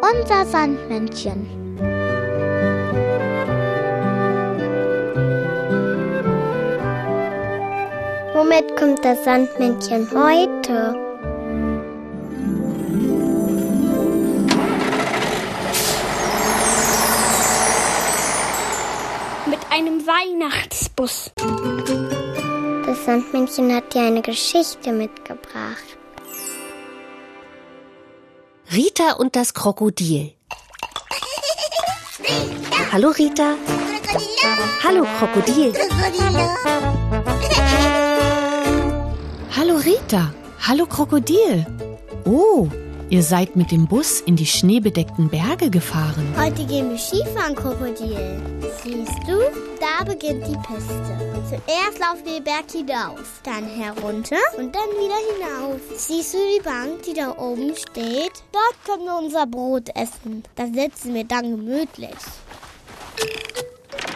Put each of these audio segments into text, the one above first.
Unser Sandmännchen. Womit kommt das Sandmännchen heute? Mit einem Weihnachtsbus. Das Sandmännchen hat dir eine Geschichte mitgebracht. Rita und das Krokodil. Hallo Rita. Hallo Krokodil. Hallo Rita. Hallo Krokodil. Oh, ihr seid mit dem Bus in die schneebedeckten Berge gefahren. Heute gehen wir Skifahren, Krokodil. Siehst du, da beginnt die Piste. Zuerst laufen wir den Berg hinauf, dann herunter und dann wieder hinauf. Siehst du die Bank, die da oben steht? Dort können wir unser Brot essen. Da sitzen wir dann gemütlich.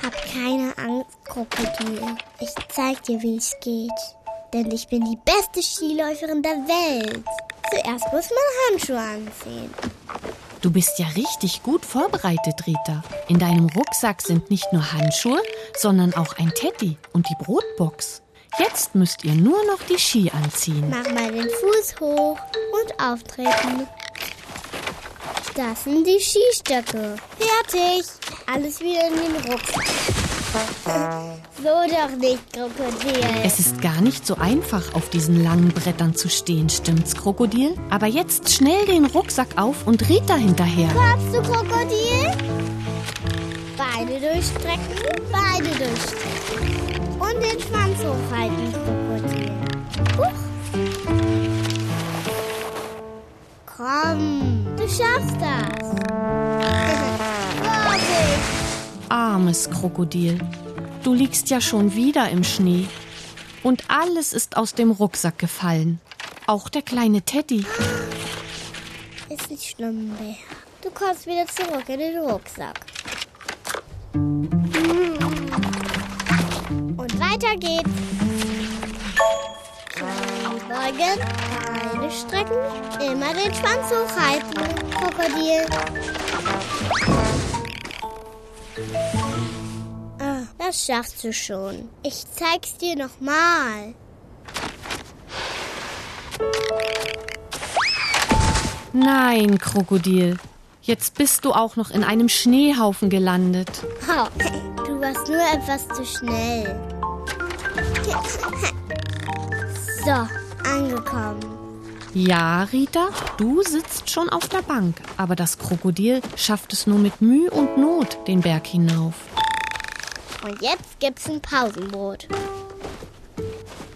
Hab keine Angst, Krokodil. Ich zeig dir, wie es geht. Denn ich bin die beste Skiläuferin der Welt. Zuerst muss man Handschuhe anziehen. Du bist ja richtig gut vorbereitet, Rita. In deinem Rucksack sind nicht nur Handschuhe, sondern auch ein Teddy und die Brotbox. Jetzt müsst ihr nur noch die Ski anziehen. Mach mal den Fuß hoch und auftreten. Das sind die Skistöcke. Fertig. Alles wieder in den Rucksack. So doch nicht, Krokodil. Es ist gar nicht so einfach, auf diesen langen Brettern zu stehen, stimmt's, Krokodil? Aber jetzt schnell den Rucksack auf und Rita hinterher. Kommst du, Krokodil? Beine durchstrecken, Beine durchstrecken. Und den Schwanz hochhalten, Krokodil. Huch. Komm, du schaffst das. Armes Krokodil. Du liegst ja schon wieder im Schnee. Und alles ist aus dem Rucksack gefallen. Auch der kleine Teddy. Ist nicht schlimm mehr. Du kommst wieder zurück in den Rucksack. Und weiter geht's. Beugen, Beine strecken, immer den Schwanz hochhalten, Krokodil. Ah, das schaffst du schon. Ich zeig's dir nochmal. Nein, Krokodil. Jetzt bist du auch noch in einem Schneehaufen gelandet. Oh, du warst nur etwas zu schnell. So, angekommen. Ja, Rita, du sitzt schon auf der Bank, aber das Krokodil schafft es nur mit Mühe und Not den Berg hinauf. Und jetzt gibt's ein Pausenbrot.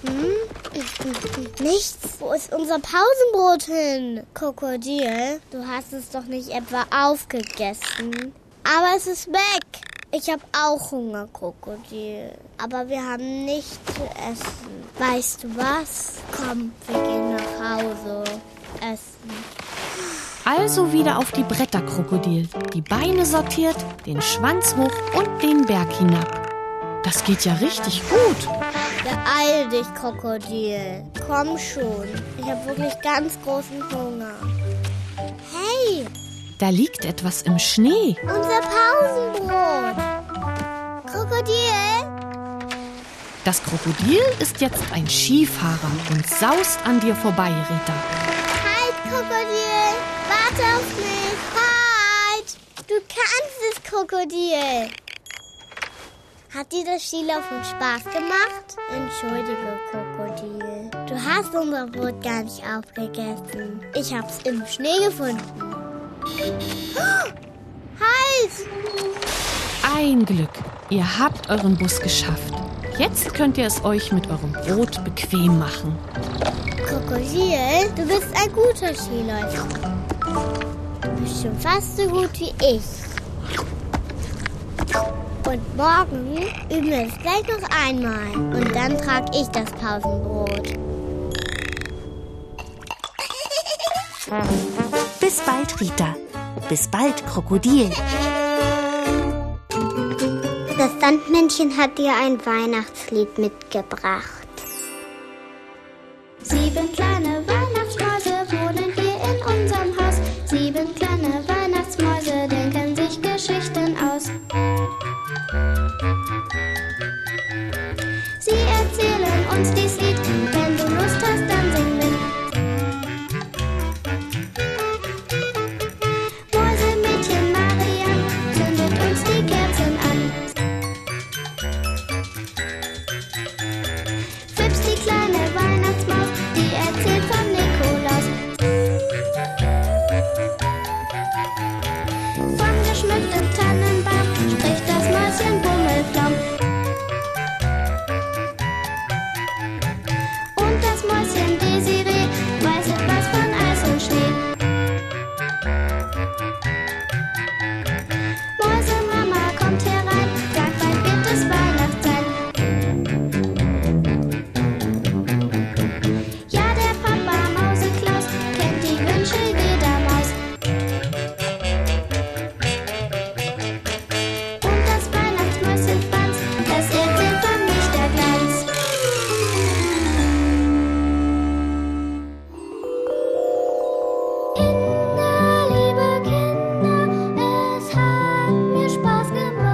Hm? Nichts. Wo ist unser Pausenbrot hin? Krokodil, du hast es doch nicht etwa aufgegessen. Aber es ist weg. Ich habe auch Hunger, Krokodil. Aber wir haben nichts zu essen. Weißt du was? Komm, wir gehen Hause. Essen. Also wieder auf die Bretter, Krokodil. Die Beine sortiert, den Schwanz hoch und den Berg hinab. Das geht ja richtig gut. Beeil dich, Krokodil. Komm schon. Ich habe wirklich ganz großen Hunger. Hey, Da liegt etwas im Schnee. unser Pausenbrot. Krokodil? Das Krokodil ist jetzt ein Skifahrer und saust an dir vorbei, Rita. Halt, Krokodil. Warte auf mich. Halt. Du kannst es, Krokodil. Hat dir das Skilaufen Spaß gemacht? Entschuldige, Krokodil. Du hast unser Brot gar nicht aufgegessen. Ich hab's im Schnee gefunden. Halt! Ein Glück. Ihr habt euren Bus geschafft. Jetzt könnt ihr es euch mit eurem Brot bequem machen. Krokodil, du bist ein guter Skiläufer. Du bist schon fast so gut wie ich. Und morgen üben wir es gleich noch einmal. Und dann trage ich das Pausenbrot. Bis bald, Rita. Bis bald, Krokodil. Das Sandmännchen hat dir ein Weihnachtslied mitgebracht. Sieben kleine the